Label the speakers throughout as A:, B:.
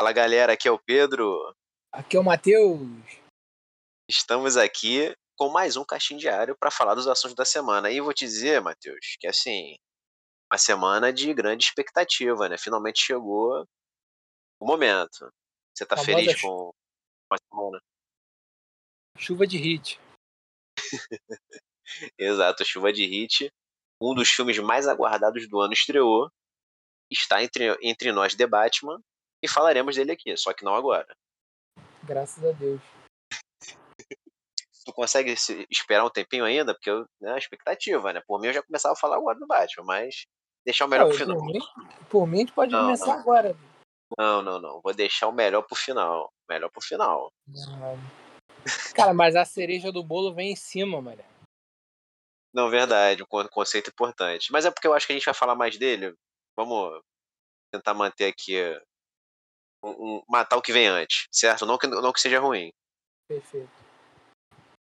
A: Fala galera, aqui é o Pedro.
B: Aqui é o Matheus.
A: Estamos aqui com mais um caixinho diário para falar dos assuntos da semana. E vou te dizer, Matheus, que assim, uma semana de grande expectativa, né? Finalmente chegou o momento. Você tá
B: Famosa
A: feliz com a semana?
B: Chuva de hit.
A: Exato, Chuva de Hit. Um dos filmes mais aguardados do ano estreou. Está entre, entre nós The Batman. E falaremos dele aqui, só que não agora.
B: Graças a Deus.
A: Tu consegue se- esperar um tempinho ainda? Porque eu, né, expectativa, né? Por mim eu já começava a falar agora do Batman, mas deixar o melhor
B: Pô,
A: pro final.
B: por, mim, por mim, a gente pode
A: Não,
B: começar
A: não.
B: agora.
A: Não, não, não. Vou deixar o melhor pro final. Melhor pro final.
B: Cara, mas a cereja do bolo vem em cima, mano.
A: Não, verdade, um con- conceito importante. Mas é porque eu acho que a gente vai falar mais dele. Vamos tentar manter aqui. Um, matar o que vem antes, certo? Não que, não que seja ruim.
B: Perfeito.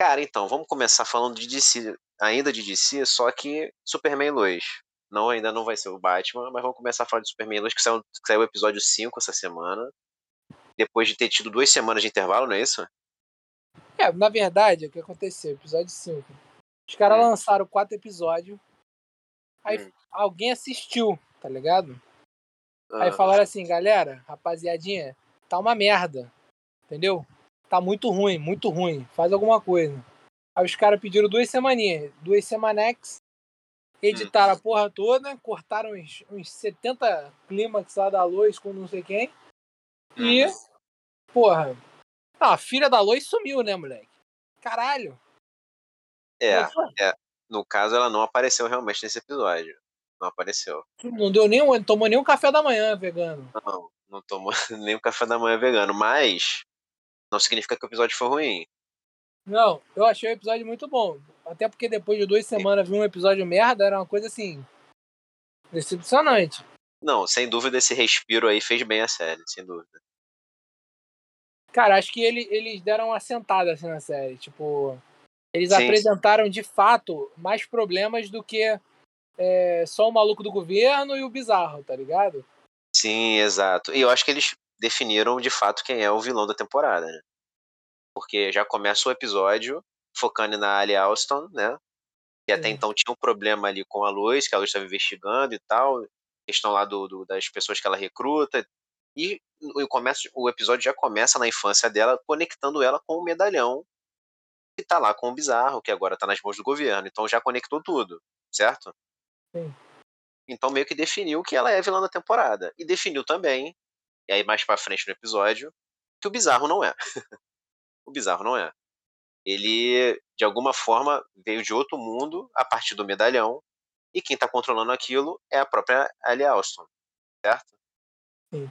A: Cara, então, vamos começar falando de DC, ainda de DC, só que Superman Lois. Não, ainda não vai ser o Batman, mas vamos começar a falar de Superman Lois, que saiu, que saiu o episódio 5 essa semana. Depois de ter tido duas semanas de intervalo, não é isso?
B: É, na verdade, o que aconteceu? Episódio 5. Os caras
A: Hum.
B: lançaram quatro episódios. Aí
A: Hum.
B: alguém assistiu, tá ligado? Aí
A: Ah,
B: falaram assim, galera, rapaziadinha, tá uma merda. Entendeu? Tá muito ruim, muito ruim. Faz alguma coisa. Aí os caras pediram duas semaninhas, duas semanex, editaram a porra toda, cortaram uns, uns 70 clímax lá da Lois com não sei quem. E, porra, ah, a filha da Lois sumiu, né, moleque? Caralho.
A: É, no caso ela não apareceu realmente nesse episódio. Não apareceu.
B: Não deu nem, um- tomou nem um café da manhã vegano.
A: Não, não tomou nem o café da manhã vegano, mas não significa que o episódio foi ruim.
B: Não, eu achei o episódio muito bom. Até porque depois de duas semanas vi um episódio merda, era uma coisa assim. decepcionante.
A: Não, sem dúvida esse respiro aí fez bem a série, sem dúvida.
B: Cara, acho que ele, eles deram uma sentada assim na série. Tipo, eles
A: Sim.
B: apresentaram de fato mais problemas do que é, só o maluco do governo e o bizarro, tá ligado?
A: Sim, exato. E eu acho que eles definiram de fato quem é o vilão da temporada, né? Porque já começa o episódio focando na Ali Alston, né? Que até
B: Sim.
A: então tinha um problema ali com a Luz, que a Luz estava investigando e tal. Questão lá do, do- das pessoas que ela recruta. E o, começo, o episódio já começa na infância dela, conectando ela com o medalhão que tá lá com o bizarro, que agora tá nas mãos do governo. Então já conectou tudo, certo?
B: Sim.
A: Então meio que definiu que ela é vilã da temporada. E definiu também, e aí mais pra frente no episódio, que o bizarro não é. o bizarro não é. Ele, de alguma forma, veio de outro mundo a partir do medalhão. E quem tá controlando aquilo é a própria Ali Alston, certo?
B: Sim.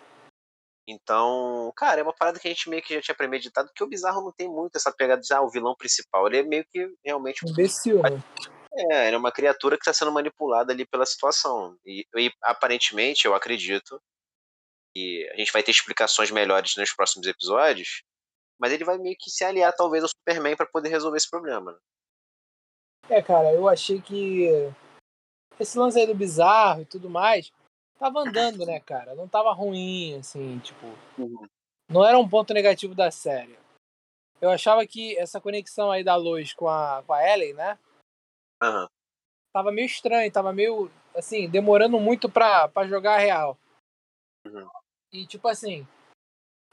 A: Então, cara, é uma parada que a gente meio que já tinha premeditado, porque o bizarro não tem muito essa pegada de, ah, o vilão principal. Ele é meio que realmente
B: Imbecil, né?
A: É, ele é uma criatura que está sendo manipulada ali pela situação. E, e, aparentemente, eu acredito que a gente vai ter explicações melhores nos próximos episódios, mas ele vai meio que se aliar talvez ao Superman para poder resolver esse problema. né?
B: É, cara, eu achei que esse lance aí do bizarro e tudo mais tava andando, né, cara? Não tava ruim, assim, tipo. Não era um ponto negativo da série. Eu achava que essa conexão aí da Lois com a, com a Ellen, né?
A: Aham.
B: Tava meio estranho, tava meio, assim, demorando muito pra, pra jogar a real.
A: Uhum.
B: E, tipo assim,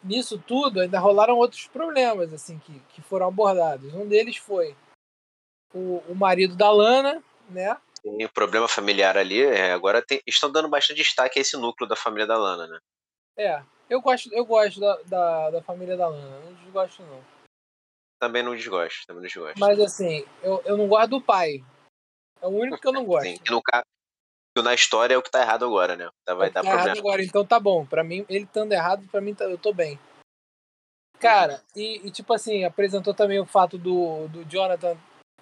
B: nisso tudo ainda rolaram outros problemas, assim, que, que foram abordados. Um deles foi o, o marido da Lana, né?
A: Tem o problema familiar ali, é, agora tem- estão dando bastante destaque a esse núcleo da família da Lana, né?
B: É, eu gosto, eu gosto da, da, da família da Lana, não desgosto não.
A: Também não desgosto, também não desgosto.
B: Mas assim, eu, eu não gosto do pai. É o único que eu não gosto.
A: Sim, que no caso, na história é o que tá errado agora, né? Tá, vai
B: É o que
A: dar
B: tá errado
A: problema.
B: agora, então tá bom. Pra mim, ele estando errado, pra mim tá- eu tô bem. Cara, e, e, tipo assim, apresentou também o fato do, do Jonathan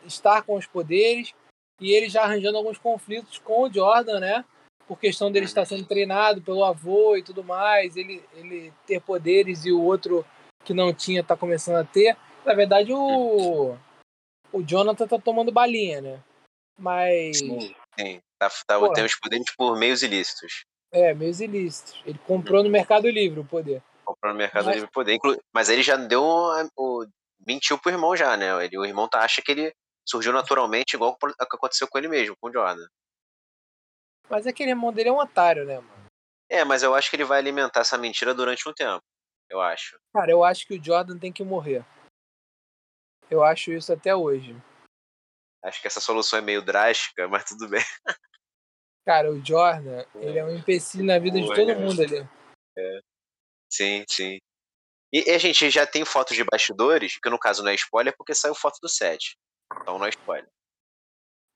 B: estar com os poderes e ele já arranjando alguns conflitos com o Jordan, né? Por questão dele
A: Uhum.
B: estar sendo treinado pelo avô e tudo mais, ele, ele ter poderes e o outro que não tinha tá começando a ter. Na verdade, o, o Jonathan tá tomando balinha, né? Mas.
A: Sim, sim. Tá, tá,
B: Porra.
A: tem os poderes por meios ilícitos.
B: É, meios ilícitos. Ele comprou no Mercado Livre o poder.
A: Comprou no Mercado Livre poder. Mas ele já deu. O, mentiu pro irmão já, né? Ele, o irmão tá, acha que ele surgiu naturalmente, igual o que aconteceu com ele mesmo, com o Jordan.
B: Mas aquele irmão dele é um otário, né, mano?
A: É, mas eu acho que ele vai alimentar essa mentira durante um tempo. Eu acho.
B: Cara, eu acho que o Jordan tem que morrer. Eu acho isso até hoje.
A: Acho que essa solução é meio drástica, mas tudo bem.
B: Cara, o Jordan, ele é um empecilho na vida de todo é. mundo ali.
A: É. Sim, sim. E, a gente já tem fotos de bastidores, que no caso não é spoiler, porque saiu foto do set. Então não é spoiler.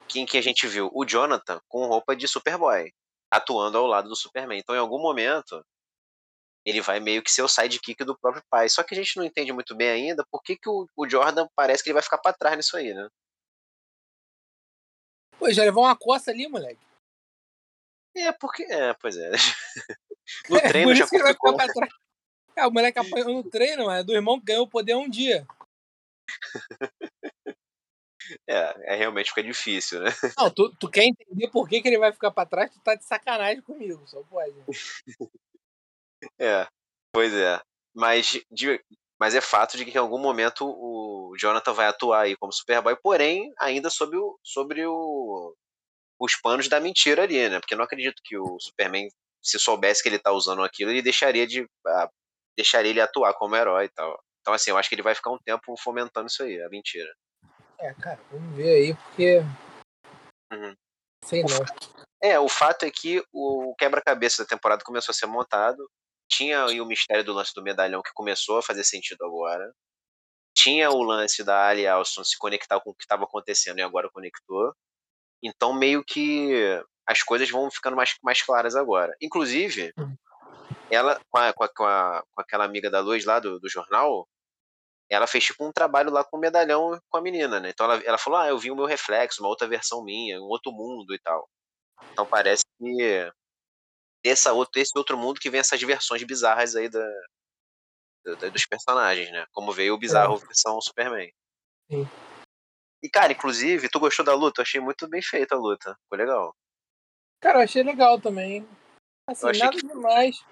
A: Quem que a gente viu? O Jonathan com roupa de Superboy, atuando ao lado do Superman. Então em algum momento ele vai meio que ser o sidekick do próprio pai. Só que a gente não entende muito bem ainda por que, que o, o Jordan parece que ele vai ficar pra trás nisso aí, né?
B: Pô, já levou uma coça ali, moleque.
A: É, porque. É, pois é. No é, treino já complicou.
B: É, o moleque apanhou no treino, mas do irmão que ganhou o poder um dia.
A: É, é realmente fica difícil, né?
B: Não, tu, tu quer entender por que, que ele vai ficar pra trás, tu tá de sacanagem comigo, só pode.
A: É, pois é. Mas, de, mas é fato de que em algum momento o Jonathan vai atuar aí como Superboy, porém, ainda sobre, o, sobre o, os panos da mentira ali, né? Porque eu não acredito que o Superman, se soubesse que ele tá usando aquilo, ele deixaria de. A, deixaria ele atuar como herói e tal. Então, assim, eu acho que ele vai ficar um tempo fomentando isso aí, a mentira.
B: É, cara, vamos ver aí, porque. Uhum. Sei não.
A: É, o fato é que o quebra-cabeça da temporada começou a ser montado. Tinha aí o mistério do lance do medalhão que começou a fazer sentido agora. Tinha o lance da Ali Alston se conectar com o que estava acontecendo e agora conectou. Então, meio que as coisas vão ficando mais, mais claras agora. Inclusive, hum. ela, com, a, com, a, com, aquela amiga da Luz lá do, do jornal, ela fez tipo um trabalho lá com o medalhão com a menina, né? Então ela, ela falou: Ah, eu vi o meu reflexo, uma outra versão minha, um outro mundo e tal. Então parece que dessa outro, esse outro mundo que vem essas versões bizarras aí da, da dos personagens, né? Como veio o bizarro é. versão Superman.
B: Sim.
A: E, cara, inclusive, tu gostou da luta? Eu achei muito bem feita a luta. Ficou legal.
B: Cara, eu achei legal também. Assim, nada que... demais.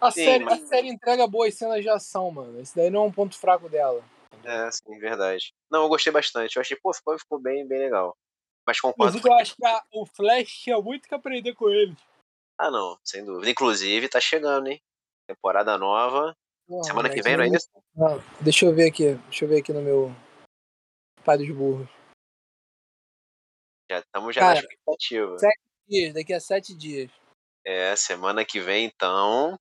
B: A, sim, série, mas... a série entrega boas cenas de ação, mano. Esse daí não é um ponto fraco dela.
A: É, sim, verdade. Não, eu gostei bastante. Eu achei, pô, ficou, ficou bem, bem legal. Mas concordo.
B: Inclusive, eu acho que o Flash tinha muito que aprender com eles.
A: Ah, não, sem dúvida. Inclusive, tá chegando, hein? Temporada nova. Semana que vem, não é isso?
B: Não, deixa eu ver aqui. Deixa eu ver aqui no meu. Pai dos burros.
A: Já estamos já Cara, na expectativa.
B: Sete dias, daqui a sete dias.
A: É, semana que vem, então.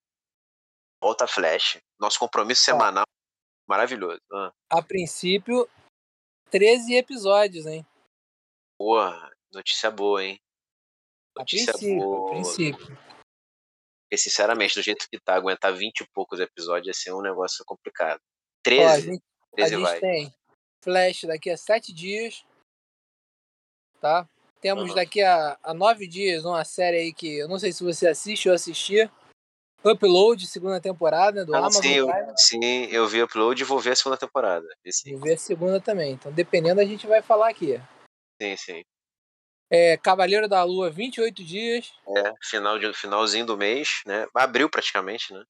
A: Volta Flash. Nosso compromisso semanal. Maravilhoso. Ah.
B: A princípio, 13 episódios, hein?
A: Porra, notícia boa, hein?
B: Notícia princípio, boa. Princípio.
A: Porque, sinceramente, do jeito que tá, aguentar 20 e poucos episódios ia ser um negócio complicado. 13? Ó, a gente, 13 a
B: vai. tem Flash daqui a 7 dias tá? Temos uhum. daqui a, a nove dias uma série aí que eu não sei se você assiste ou assistir. Upload, segunda temporada do ah, Amazon
A: sim, eu, sim, eu vi Upload e vou ver a segunda temporada.
B: Vou ver a segunda também. Então, dependendo, a gente vai falar aqui.
A: Sim, sim.
B: É, Cavaleiro da Lua, 28 dias.
A: É, final de, finalzinho do mês, né? Abril praticamente, né?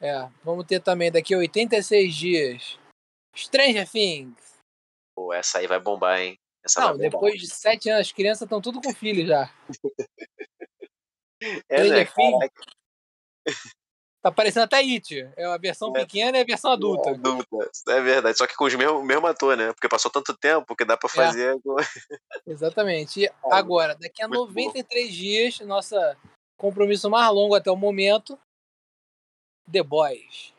B: É, vamos ter também daqui a 86 dias. Stranger Things.
A: Pô, essa aí vai bombar, hein?
B: Essa não, depois de sete anos, as crianças estão tudo com filho já.
A: é, né?
B: Tá parecendo até It. É a versão é. pequena e a versão adulta. É,
A: adulta. É verdade. Só que com os mesmos mesmo ator, né? Porque passou tanto tempo que dá pra é. fazer.
B: É. Exatamente. E agora, daqui a Muito 93 bom. dias, nossa compromisso mais longo até o momento. The Boys.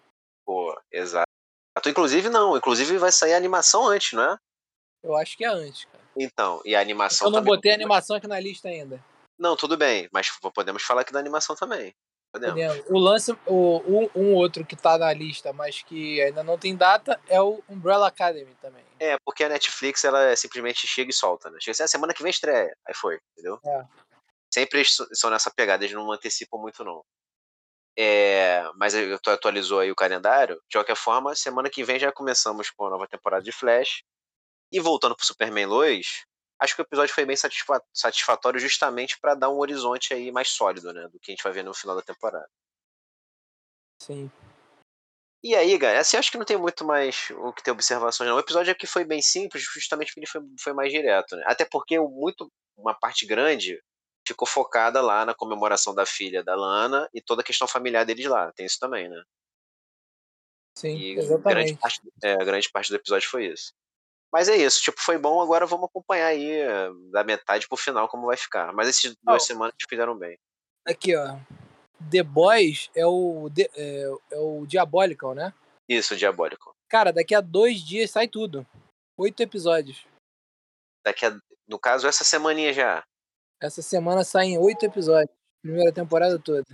A: Pô, exato. Inclusive, não. Inclusive, vai sair a animação antes, não é?
B: Eu acho que é antes, cara.
A: Então, e a animação.
B: Eu não botei a animação aqui na lista ainda.
A: Não, tudo bem, mas podemos falar aqui da animação também. Podemos.
B: O lance, o, um, um, outro que tá na lista, mas que ainda não tem data, é o Umbrella Academy também.
A: É, porque a Netflix, ela simplesmente chega e solta, né? Chega assim, a ah, semana que vem estreia. Aí foi, entendeu?
B: É.
A: Sempre eles são nessa pegada, eles não antecipam muito, não. É, mas tu atualizou aí o calendário. De qualquer forma, semana que vem já começamos com a nova temporada de Flash. E voltando pro Superman Lois, acho que o episódio foi bem satisfatório justamente para dar um horizonte aí mais sólido, né, do que a gente vai ver no final da temporada.
B: Sim.
A: E aí, galera, assim, acho que não tem muito mais o que ter observações, não. O episódio aqui foi bem simples, justamente porque ele foi, foi mais direto, né? Até porque muito, uma parte grande ficou focada lá na comemoração da filha da Lana e toda a questão familiar deles lá. Tem isso também, né?
B: Sim,
A: E
B: exatamente.
A: grande parte, é, grande parte do episódio foi isso. Mas é isso, tipo, foi bom, agora vamos acompanhar aí eh, da metade pro final como vai ficar. Mas essas duas
B: Oh.
A: semanas fizeram bem.
B: Aqui, ó. The Boys é o, de- é, é o Diabolical, né?
A: Isso, diabólico.
B: Cara, daqui a dois dias sai tudo. Oito episódios.
A: Daqui a, no caso, essa semaninha já.
B: Essa semana saem oito episódios. Primeira temporada toda.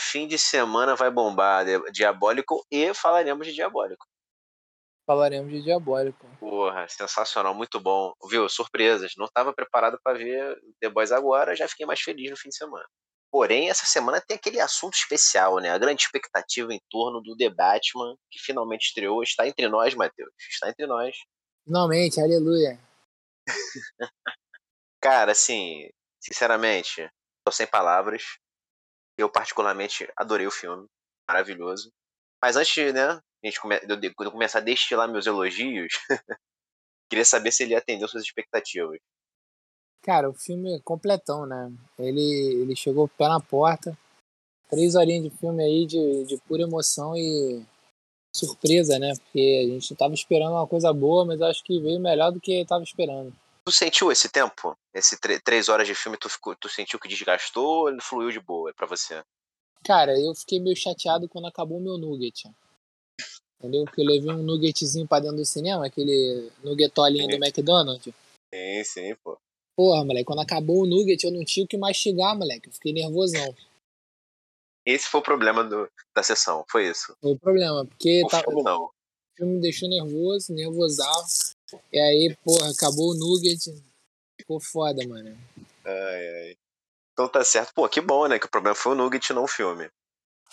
A: Fim de semana vai bombar diabólico e falaremos de diabólico.
B: Falaremos de Diabólico.
A: Porra, sensacional, muito bom. Viu? Surpresas. Não estava preparado para ver The Boys agora, já fiquei mais feliz no fim de semana. Porém, essa semana tem aquele assunto especial, né? A grande expectativa em torno do The Batman, que finalmente estreou. Está entre nós, Matheus. Está entre nós.
B: Finalmente, aleluia.
A: Cara, assim, sinceramente, tô sem palavras. Eu, particularmente, adorei o filme. Maravilhoso. Mas antes, né, gente come... de eu começar a destilar meus elogios, queria saber se ele atendeu suas expectativas.
B: Cara, o filme é completão, né? Ele, ele chegou pé na porta. Três horinhas de filme aí de, de pura emoção e surpresa, né? Porque a gente tava esperando uma coisa boa, mas acho que veio melhor do que tava esperando.
A: Tu sentiu esse tempo? Esse três horas de filme, tu, ficou, tu sentiu que desgastou ou ele fluiu de boa pra você?
B: Cara, eu fiquei meio chateado quando acabou o meu nugget. Entendeu? Porque eu levei um nuggetzinho pra dentro do cinema, aquele nuggetolinho do McDonald's.
A: Sim, sim, pô.
B: Porra, moleque, quando acabou o nugget eu não tinha o que mastigar, moleque. Eu fiquei nervosão.
A: Esse foi o problema do, da sessão, foi isso.
B: Foi o problema, porque
A: O
B: tá,
A: filme não.
B: o filme me deixou nervoso, nervosal. E aí, porra, acabou o nugget. Ficou foda, mano.
A: Ai, ai. Então tá certo. Pô, que bom, né? Que o problema foi o Nugget, não o filme.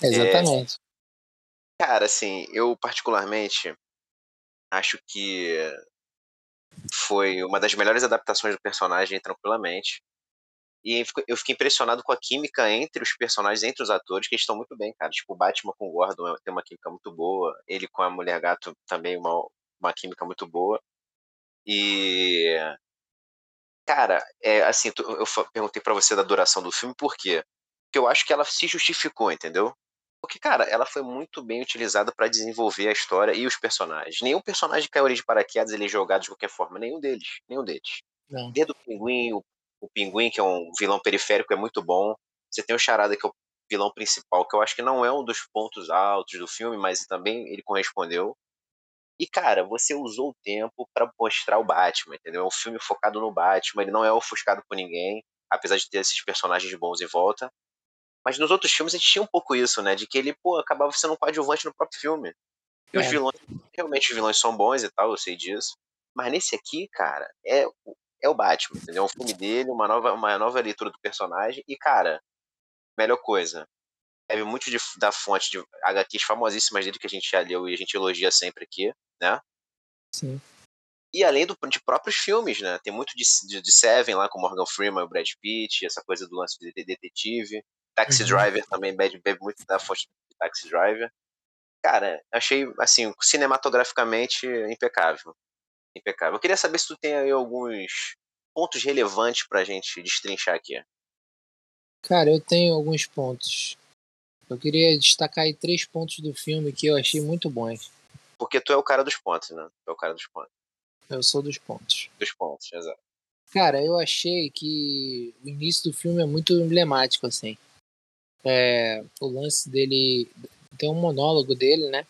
B: Exatamente.
A: Cara, assim, eu particularmente acho que foi uma das melhores adaptações do personagem, tranquilamente. E eu fiquei impressionado com a química entre os personagens, entre os atores, que estão muito bem, cara. Tipo, o Batman com o Gordon tem uma química muito boa. Ele com a Mulher Gato também uma, uma química muito boa. E. Cara, é assim, eu perguntei pra você da duração do filme, por quê? Porque eu acho que ela se justificou, entendeu? Porque, cara, ela foi muito bem utilizada pra desenvolver a história e os personagens. Nenhum personagem caiu ali de paraquedas, ele é jogado de qualquer forma. Nenhum deles. Nenhum deles.
B: Não.
A: Desde o Pinguim, o, o Pinguim, que é um vilão periférico, é muito bom. Você tem o Charada, que é o vilão principal, que eu acho que não é um dos pontos altos do filme, mas também ele correspondeu. E, cara, você usou o tempo pra mostrar o Batman, entendeu? É um filme focado no Batman, ele não é ofuscado por ninguém, apesar de ter esses personagens bons em volta. Mas nos outros filmes a gente tinha um pouco isso, né? De que ele, pô, acabava sendo um coadjuvante no próprio filme. E os
B: É.
A: vilões, realmente os vilões são bons e tal, eu sei disso. Mas nesse aqui, cara, é, o- é o Batman, entendeu? É um filme dele, uma nova, uma nova leitura do personagem. E, cara, melhor coisa. Bebe muito de- da fonte de HQs famosíssimas dele que a gente já leu e a gente elogia sempre aqui, né?
B: Sim.
A: E além do, de próprios filmes, né? Tem muito de, de, de Seven lá com Morgan Freeman e o Brad Pitt, essa coisa do lance de- detetive. Taxi
B: Uhum.
A: Driver também bebe, bebe muito da fonte de Taxi Driver. Cara, achei, assim, cinematograficamente impecável. Impecável. Eu queria saber se tu tem aí alguns pontos relevantes pra gente destrinchar aqui.
B: Cara, eu tenho alguns pontos. Eu queria destacar aí três pontos do filme que eu achei muito bons.
A: Porque tu é o cara dos pontos, né? Tu é o cara dos pontos.
B: Eu sou dos pontos.
A: Dos pontos, exato.
B: Cara, eu achei que o início do filme é muito emblemático, assim. É, o lance dele. Tem um monólogo dele, né?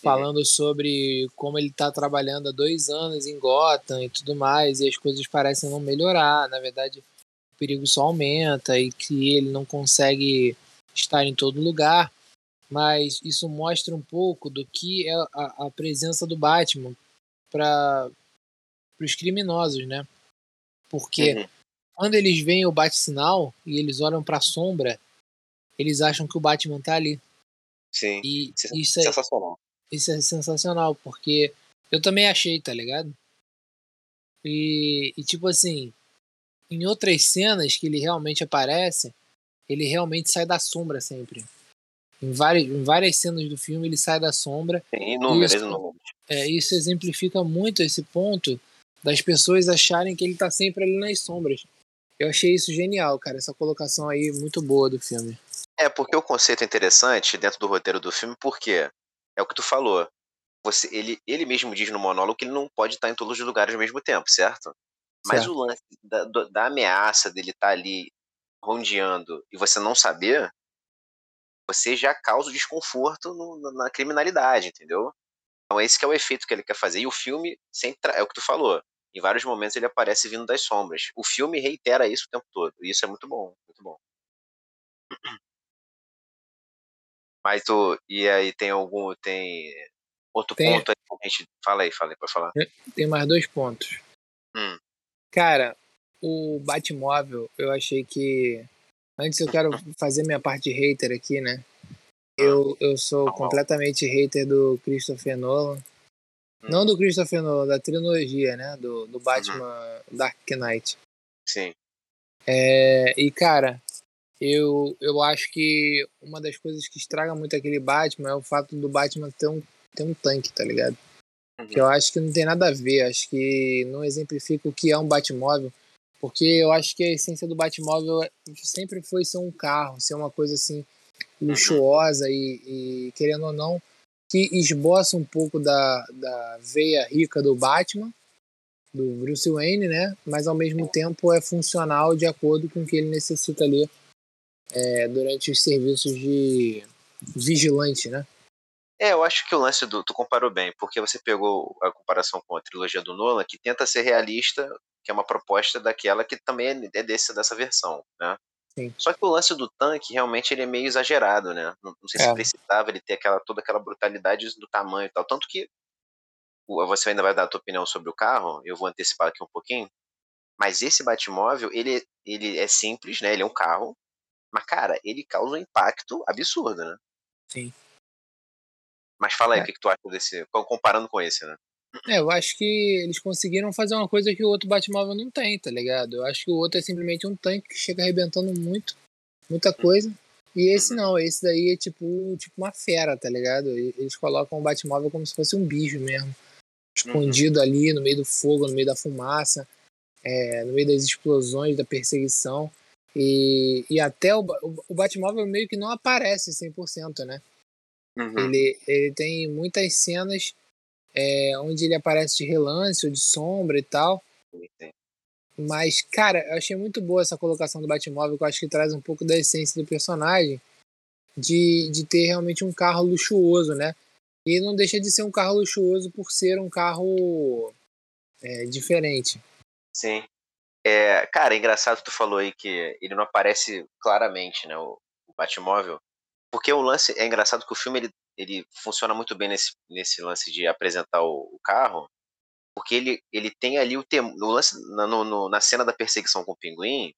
B: Falando sobre como ele tá trabalhando há dois anos em Gotham e tudo mais, e as coisas parecem não melhorar. Na verdade, o perigo só aumenta e que ele não consegue estar em todo lugar. Mas isso mostra um pouco do que é a, a presença do Batman para os criminosos, né? Porque
A: Uhum.
B: quando eles veem o bate-sinal e eles olham para a sombra, eles acham que o Batman tá ali.
A: Sim.
B: E
A: Sen-
B: isso é,
A: Sensacional.
B: isso é sensacional, porque eu também achei, tá ligado? E, e tipo assim, em outras cenas que ele realmente aparece, ele realmente sai da sombra sempre. Em várias, em várias cenas do filme ele sai da sombra.
A: Tem inúmeros,
B: isso,
A: inúmeros.
B: É, isso exemplifica muito esse ponto das pessoas acharem que ele tá sempre ali nas sombras. Eu achei isso genial, cara, essa colocação aí muito boa do filme.
A: É, porque o conceito é interessante dentro do roteiro do filme, porque é o que tu falou. Você, ele, ele mesmo diz no monólogo que ele não pode estar em todos os lugares ao mesmo tempo, certo? Mas
B: Certo.
A: o lance da, da ameaça dele estar ali rondeando e você não saber, você já causa desconforto no- na- na criminalidade, entendeu? Então esse que é o efeito que ele quer fazer. E o filme sempre tra- é o que tu falou. Em vários momentos ele aparece vindo das sombras. O filme reitera isso o tempo todo. E isso é muito bom, muito bom. Mas tu e aí tem algum tem outro
B: Tem.
A: ponto aí que a gente fala aí, fala aí, pode falar.
B: Tem mais dois pontos.
A: Hum.
B: Cara, o Batmóvel, eu achei que. Antes eu quero fazer minha parte de hater aqui, né? Eu, eu sou
A: Tá
B: completamente hater do Christopher Nolan. Não do Christopher Nolan, da trilogia, né? Do, do Batman Dark Knight.
A: Sim.
B: É, e, cara, eu, eu acho que uma das coisas que estraga muito aquele Batman é o fato do Batman ter um, ter um tanque, tá ligado?
A: Uhum.
B: Que eu acho que não tem nada a ver, acho que não exemplifica o que é um Batmóvel, porque eu acho que a essência do Batmóvel sempre foi ser um carro, ser uma coisa assim luxuosa e, e, querendo ou não, que esboça um pouco da, da veia rica do Batman, do Bruce Wayne, né? Mas ao mesmo tempo é funcional de acordo com o que ele necessita ali é, durante os serviços de vigilante, né?
A: É, eu acho que o lance do. Tu comparou bem, porque você pegou a comparação com a trilogia do Nolan, que tenta ser realista, que é uma proposta daquela que também é é desse, dessa versão, né?
B: Sim.
A: Só que o lance do tanque realmente ele é meio exagerado, né? Não, não sei se
B: É.
A: precisava ele ter aquela, toda aquela brutalidade do tamanho e tal. Tanto que você ainda vai dar a tua opinião sobre o carro, eu vou antecipar aqui um pouquinho. Mas esse Batmóvel, ele, ele é simples, né? Ele é um carro. Mas, cara, ele causa um impacto absurdo, né?
B: Sim.
A: Mas fala aí
B: É.
A: o que, que tu acha desse. Comparando com esse, né?
B: É, eu acho que eles conseguiram fazer uma coisa que o outro Batmóvel não tem, tá ligado? Eu acho que o outro é simplesmente um tanque que chega arrebentando muito, muita coisa. E esse não, esse daí é tipo, tipo uma fera, tá ligado? E- Eles colocam o Batmóvel como se fosse um bicho mesmo. Escondido ali no meio do fogo, no meio da fumaça, é, no meio das explosões, da perseguição. E, e até o, o, o Batmóvel meio que não aparece 100%, né?
A: Uhum.
B: Ele, ele tem muitas cenas é, onde ele aparece de relance ou de sombra e tal. Mas, cara, eu achei muito boa essa colocação do Batmóvel, que eu acho que traz um pouco da essência do personagem, de, de ter realmente um carro luxuoso, né? E não deixa de ser um carro luxuoso por ser um carro é, diferente.
A: Sim. É, cara, é engraçado que tu falou aí que ele não aparece claramente, né, o, o Batmóvel. Porque o lance é engraçado que o filme ele, ele funciona muito bem nesse, nesse lance de apresentar o, o carro, porque ele, ele tem ali o tem, no lance na, no- na cena da perseguição com o pinguim,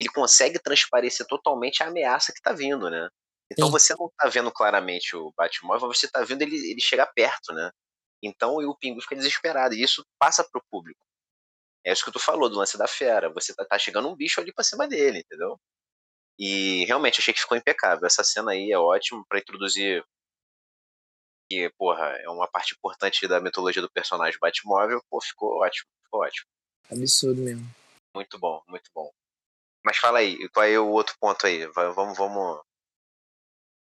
A: ele consegue transparecer totalmente a ameaça que tá vindo, né? Então
B: Sim.
A: você não tá vendo claramente o Batmóvel, você tá vendo ele, ele chegar perto, né? Então e o pinguim fica desesperado, e isso passa pro público. É isso que tu falou do lance da fera. Você tá, tá chegando um bicho ali pra cima dele, entendeu? E realmente achei que ficou impecável. Essa cena aí é ótima pra introduzir que, porra, é uma parte importante da mitologia do personagem Batmóvel. Pô, ficou ótimo, ficou ótimo.
B: Absurdo mesmo.
A: Muito bom, muito bom. Mas fala aí, qual é o outro ponto aí? Vamos, vamos,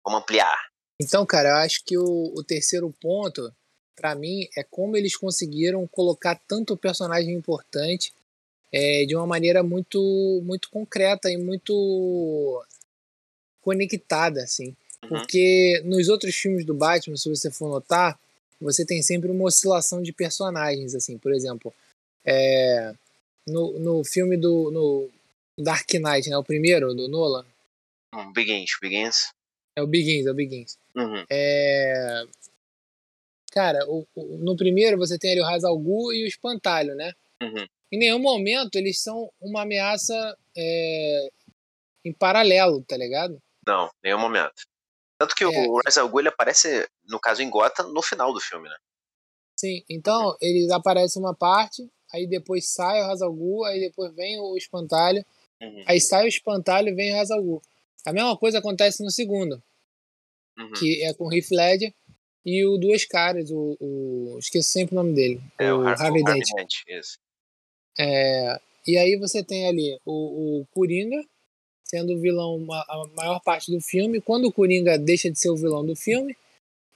A: vamos ampliar.
B: Então, cara, eu acho que o, o terceiro ponto, pra mim, é como eles conseguiram colocar tanto personagem importante é, de uma maneira muito, muito concreta e muito conectada, assim.
A: Uhum.
B: Porque nos outros filmes do Batman, se você for notar, você tem sempre uma oscilação de personagens, assim. Por exemplo, é, no, no filme do no Dark Knight, né, o primeiro, do Nolan,
A: Hum, Begins, Begins.
B: é o Begins, é o Begins.
A: Uhum.
B: É... Cara, o- o- no primeiro você tem ali o Hazal Gu e o Espantalho, né?
A: Uhum.
B: Em nenhum momento eles são uma ameaça é, em paralelo, tá ligado?
A: Não, nenhum momento. Tanto que
B: É.
A: o Ra's al Ghul ele aparece, no caso em Gotham, no final do filme, né?
B: Sim, então eles aparecem uma parte, aí depois sai o Hazal Gu, aí depois vem o Espantalho,
A: Uhum.
B: aí sai o Espantalho e vem o Hazal Gu. A mesma coisa acontece no segundo.
A: Uhum.
B: que é com o Heath Ledger, e o Duas Caras, o, o esqueço sempre o nome dele,
A: É, o,
B: o
A: Har- o
B: Harvey Dent. É, e aí você tem ali o, o Coringa sendo o vilão a maior parte do filme. Quando o Coringa deixa de ser o vilão do filme,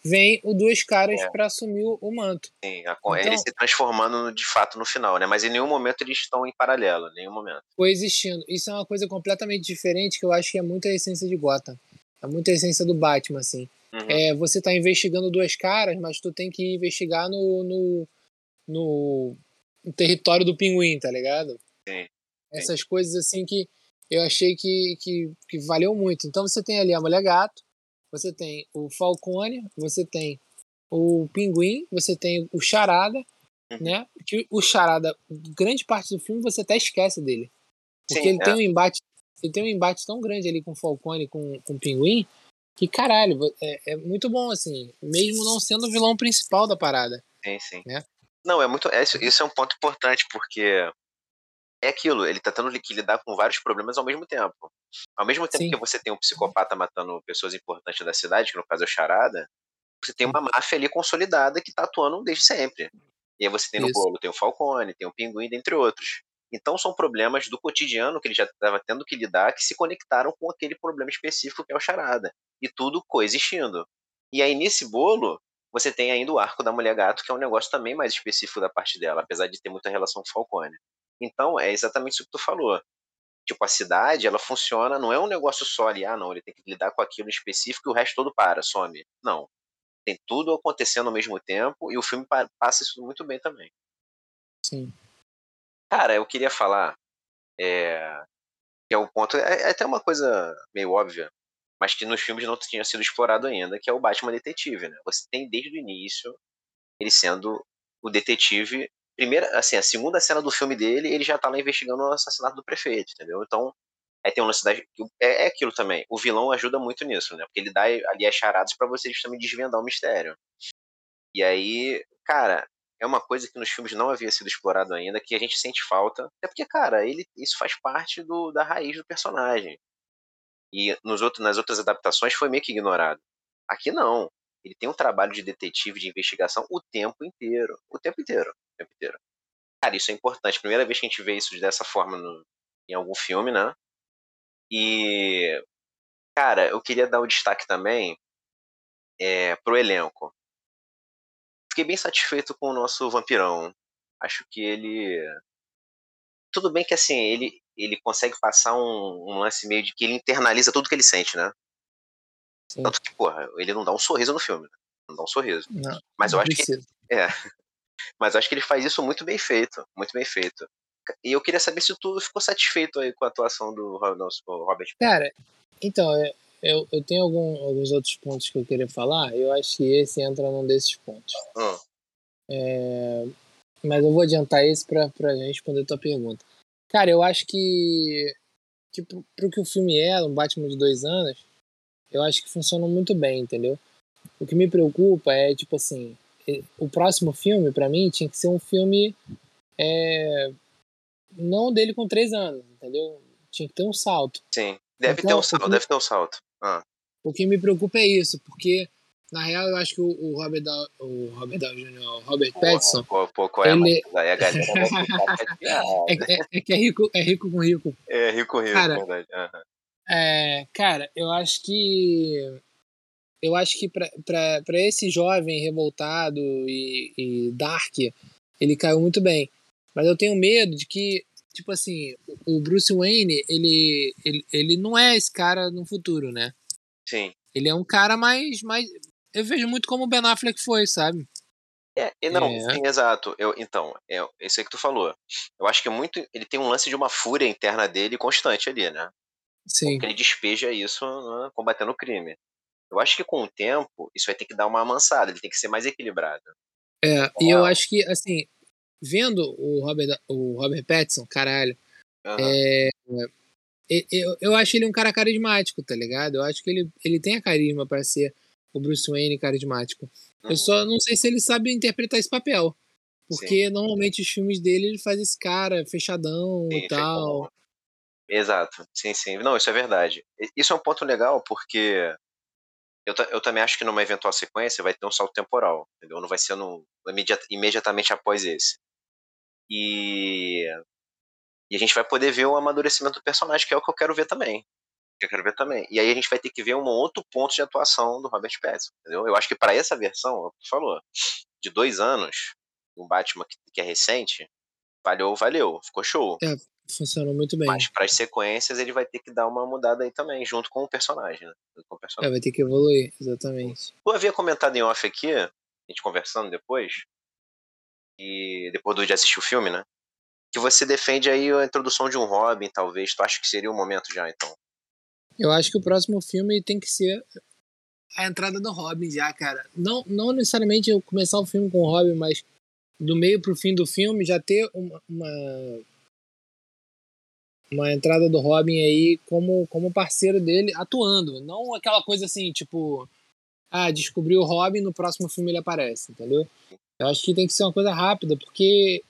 B: vem o Duas Caras
A: É.
B: para assumir o, manto.
A: Sim, a- ele
B: Então-
A: se transformando no- de fato no final, né? Mas em nenhum momento eles estão em paralelo, em nenhum momento.
B: coexistindo. Isso é uma coisa completamente diferente que eu acho que é muito a essência de Gotham. É muito a essência do Batman, assim.
A: Uhum.
B: É, você tá investigando duas caras, mas tu tem que investigar no, no, no, no território do pinguim, tá ligado?
A: Sim,
B: Essas coisas assim que eu achei que, que, que valeu muito. Então você tem ali a Mulher Gato, você tem o Falcone, você tem o Pinguim, você tem o Charada,
A: Uhum.
B: né? Que o Charada, grande parte do filme você até esquece dele. Porque
A: Sim,
B: ele
A: é.
B: tem um embate, ele tem um embate tão grande ali com o Falcone e com, com o Pinguim, que caralho, é, é muito bom, assim, mesmo não sendo o vilão principal da parada.
A: sim, sim.
B: Né?
A: Não, é muito. é isso, isso é um ponto importante, porque é aquilo, ele tá tendo que lidar com vários problemas ao mesmo tempo. Ao mesmo tempo
B: Sim.
A: que você tem um psicopata matando pessoas importantes da cidade, que no caso é o Charada, você tem uma máfia ali consolidada que tá atuando desde sempre. E aí você tem no
B: Isso.
A: bolo, tem o Falcone, tem o Pinguim, dentre outros. Então são problemas do cotidiano que ele já estava tendo que lidar que se conectaram com aquele problema específico que é o Charada. E tudo coexistindo. E aí nesse bolo, você tem ainda o arco da mulher gato, que é um negócio também mais específico da parte dela, apesar de ter muita relação com o Falcone. Então é exatamente isso que tu falou. Tipo, a cidade, ela funciona, não é um negócio só ali, ah, não, ele tem que lidar com aquilo em específico e o resto todo para, some. Não. Tem tudo acontecendo ao mesmo tempo e o filme pa- passa isso muito bem também.
B: Sim.
A: Cara, eu queria falar, é, que é o ponto, é, é até uma coisa meio óbvia, mas que nos filmes não tinha sido explorado ainda, que é o Batman detetive, né? Você tem desde o início ele sendo o detetive. Primeira, assim, a segunda cena do filme dele, ele já tá lá investigando o assassinato do prefeito, entendeu? Então, aí tem um lance da, é, é aquilo também. O vilão ajuda muito nisso, né? Porque ele dá ali as charadas pra você justamente desvendar o mistério. E aí, cara, é uma coisa que nos filmes não havia sido explorado ainda, que a gente sente falta. Até porque, cara, ele, isso faz parte do, da raiz do personagem. E nos outros, nas outras adaptações foi meio que ignorado. Aqui não. Ele tem um trabalho de detetive, de investigação o tempo inteiro. O tempo inteiro. O tempo inteiro. Cara, isso é importante. Primeira vez que a gente vê isso dessa forma no, em algum filme, né? E. Cara, eu queria dar o destaque também é, pro elenco. Fiquei bem satisfeito com o nosso vampirão. Acho que ele. Tudo bem que assim, ele, ele consegue passar um, um lance meio de que ele internaliza tudo que ele sente, né?
B: Sim.
A: Tanto que, porra, ele não dá um sorriso no filme. Né? Não dá um sorriso.
B: Não,
A: Mas
B: não
A: eu acho que
B: precisa.
A: É. Mas acho que ele faz isso muito bem feito. Muito bem feito. E eu queria saber se tu ficou satisfeito aí com a atuação do Robert
B: Cara, então, é, eu, eu tenho algum- alguns outros pontos que eu queria falar. Eu acho que esse entra num desses pontos.
A: Hum,
B: É, mas eu vou adiantar esse pra, pra responder a tua pergunta. Cara, eu acho que, que pro, pro que o filme é, um Batman de dois anos, eu acho que funciona muito bem, entendeu? O que me preocupa é, tipo assim, o próximo filme, pra mim, tinha que ser um filme é, não dele com três anos, entendeu? Tinha que ter um salto.
A: sim. Deve
B: Então,
A: ter um salto, deve ter um salto. Ah,
B: O que me preocupa é isso, porque na real eu acho que o, Robert Dow, o Robert Downey Jr., o Robert Pattinson,
A: pô, pô, é
B: ele-
A: Aí a galera
B: é, é- é que é rico, é rico com rico.
A: É rico, rico,
B: Cara,
A: verdade. Aham.
B: É, cara, eu acho que eu acho que pra esse jovem revoltado e, e dark, ele caiu muito bem. Mas eu tenho medo de que, tipo assim, o Bruce Wayne, ele, ele, ele não é esse cara no futuro, né?
A: Sim.
B: Ele é um cara mais, mais. Eu vejo muito como o Ben Affleck foi, sabe?
A: É, e não,
B: É.
A: sim, exato. Eu, então, é isso aí que tu falou. Eu acho que é muito. Ele tem um lance de uma fúria interna dele constante ali, né?
B: Sim.
A: Porque ele despeja isso né, combatendo o crime. Eu acho que com o tempo, isso vai ter que dar uma amansada, ele tem que ser mais equilibrado.
B: É, e eu acho que, assim, vendo o Robert, o Robert Pattinson, caralho,
A: Aham.
B: é, eu, eu acho ele um cara carismático, tá ligado? Eu acho que ele, ele tem a carisma pra ser o Bruce Wayne carismático. Eu
A: Uhum.
B: só não sei se ele sabe interpretar esse papel. Porque normalmente os filmes dele ele faz esse cara fechadão
A: Sim,
B: e tal.
A: fechadão. Exato, sim, sim. Não, isso é verdade. Isso é um ponto legal porque Eu, eu também acho que numa eventual sequência vai ter um salto temporal, entendeu? Não vai ser no, imediat, imediatamente após esse. E, e a gente vai poder ver o amadurecimento do personagem, que é o que eu quero ver também. Que eu quero ver também. E aí a gente vai ter que ver um outro ponto de atuação do Robert Pattinson, entendeu? Eu acho que para essa versão, você falou, de dois anos, um Batman que, que é recente, valeu, valeu, ficou show.
B: É, funcionou muito bem.
A: Mas para as sequências ele vai ter que dar uma mudada aí também, junto com o personagem, né? Com o personagem.
B: É, vai ter que evoluir, exatamente.
A: Tu havia comentado em off aqui, a gente conversando depois, e depois do de assistir o filme, né? Que você defende aí a introdução de um Robin, talvez. Tu acha que seria o momento já, então?
B: Eu acho que o próximo filme tem que ser a entrada do Robin já, cara. Não, não necessariamente eu começar o filme com o Robin, mas do meio pro fim do filme já ter uma, uma, uma entrada do Robin aí como, como parceiro dele atuando. Não aquela coisa assim, tipo, ah, descobriu o Robin, no próximo filme ele aparece, entendeu? Eu acho que tem que ser uma coisa rápida, porque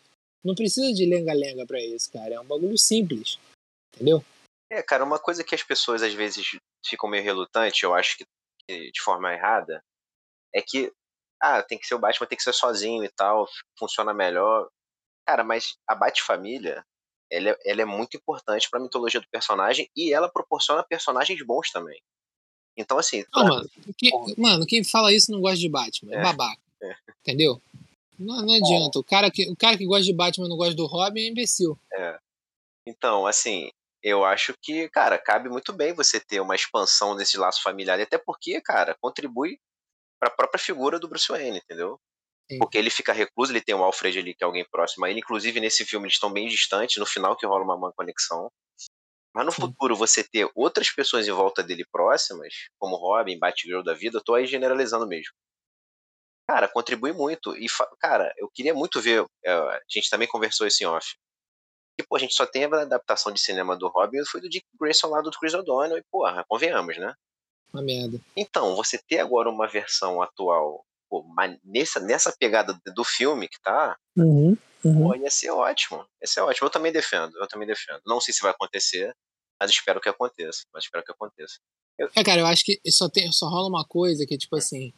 B: não precisa de lenga-lenga para isso, cara. É um bagulho simples, entendeu?
A: É, cara, uma coisa que as pessoas às vezes ficam meio relutantes, eu acho que de forma errada, é que, ah, tem que ser o Batman, tem que ser sozinho e tal, funciona melhor. Cara, mas a Bat-família, ela, é, ela é muito importante para a mitologia do personagem e ela proporciona personagens bons também. Então, assim.
B: Não, mano, quem, mano, quem fala isso não gosta de Batman, é, é babaca. É. Entendeu? Não, não adianta. O cara, que, o cara que gosta de Batman e não gosta do Robin é imbecil.
A: É. Então, assim, eu acho que, cara, cabe muito bem você ter uma expansão desse laço familiar, até porque, cara, contribui para a própria figura do Bruce Wayne, entendeu? Sim. Porque ele fica recluso, ele tem o Alfred ali, que é alguém próximo a ele. Inclusive, nesse filme, eles estão bem distantes, no final que rola uma, uma conexão. Mas no Sim. futuro, você ter outras pessoas em volta dele próximas, como Robin, Batgirl da vida, eu tô aí generalizando mesmo. Cara, contribui muito. E, cara, eu queria muito ver. Eh, a gente também conversou isso em off. E, pô, a gente só tem a adaptação de cinema do Robin foi do Dick Grayson lá do Chris O'Donnell. E, porra, convenhamos, né?
B: Uma merda.
A: Então, você ter agora uma versão atual pô, nessa, nessa pegada do filme que tá,
B: uhum, uhum.
A: Pô, ia ser ótimo. Ia ser ótimo. Eu também defendo, eu também defendo. Não sei se vai acontecer, mas espero que aconteça. Mas espero que aconteça.
B: Eu... É, cara, eu acho que só, tem, só rola uma coisa que é tipo assim.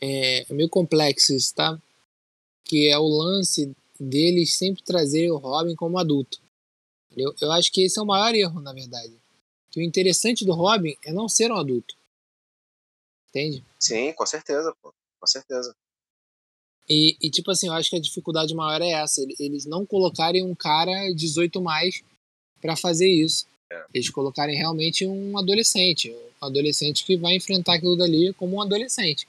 B: É, é meio complexo isso, tá? Que é o lance deles sempre trazer o Robin como adulto. Eu, eu acho que esse é o maior erro, na verdade. Que o interessante do Robin é não ser um adulto. Entende?
A: Sim, com certeza, pô com certeza.
B: E, e, tipo assim, eu acho que a dificuldade maior é essa, eles não colocarem um cara 18 mais para fazer isso. É. Eles colocarem realmente um adolescente, um adolescente que vai enfrentar aquilo dali como um adolescente.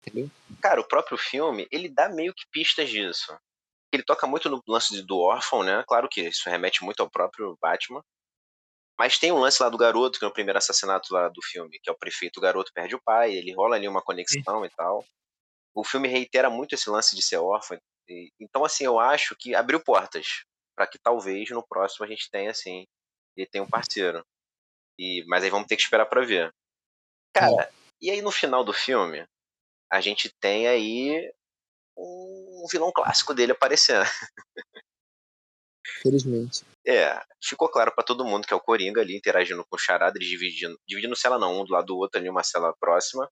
B: Entendeu?
A: Cara, o próprio filme, ele dá meio que pistas disso. Ele toca muito no lance do órfão, né? Claro que isso remete muito ao próprio Batman. Mas tem um lance lá do garoto, que é o primeiro assassinato lá do filme, que é o prefeito, o garoto perde o pai, ele rola ali uma conexão Sim. e tal o filme reitera muito esse lance de ser órfão. E, então, assim, eu acho que abriu portas para que talvez no próximo a gente tenha, assim, ele tenha um parceiro. E, mas aí vamos ter que esperar para ver. Cara, é. e aí no final do filme, a gente tem aí um vilão clássico dele aparecendo.
B: Felizmente.
A: É, ficou claro para todo mundo que é o Coringa ali interagindo com o Charada, eles dividindo, dividindo cela não, um do lado do outro ali, uma cela próxima.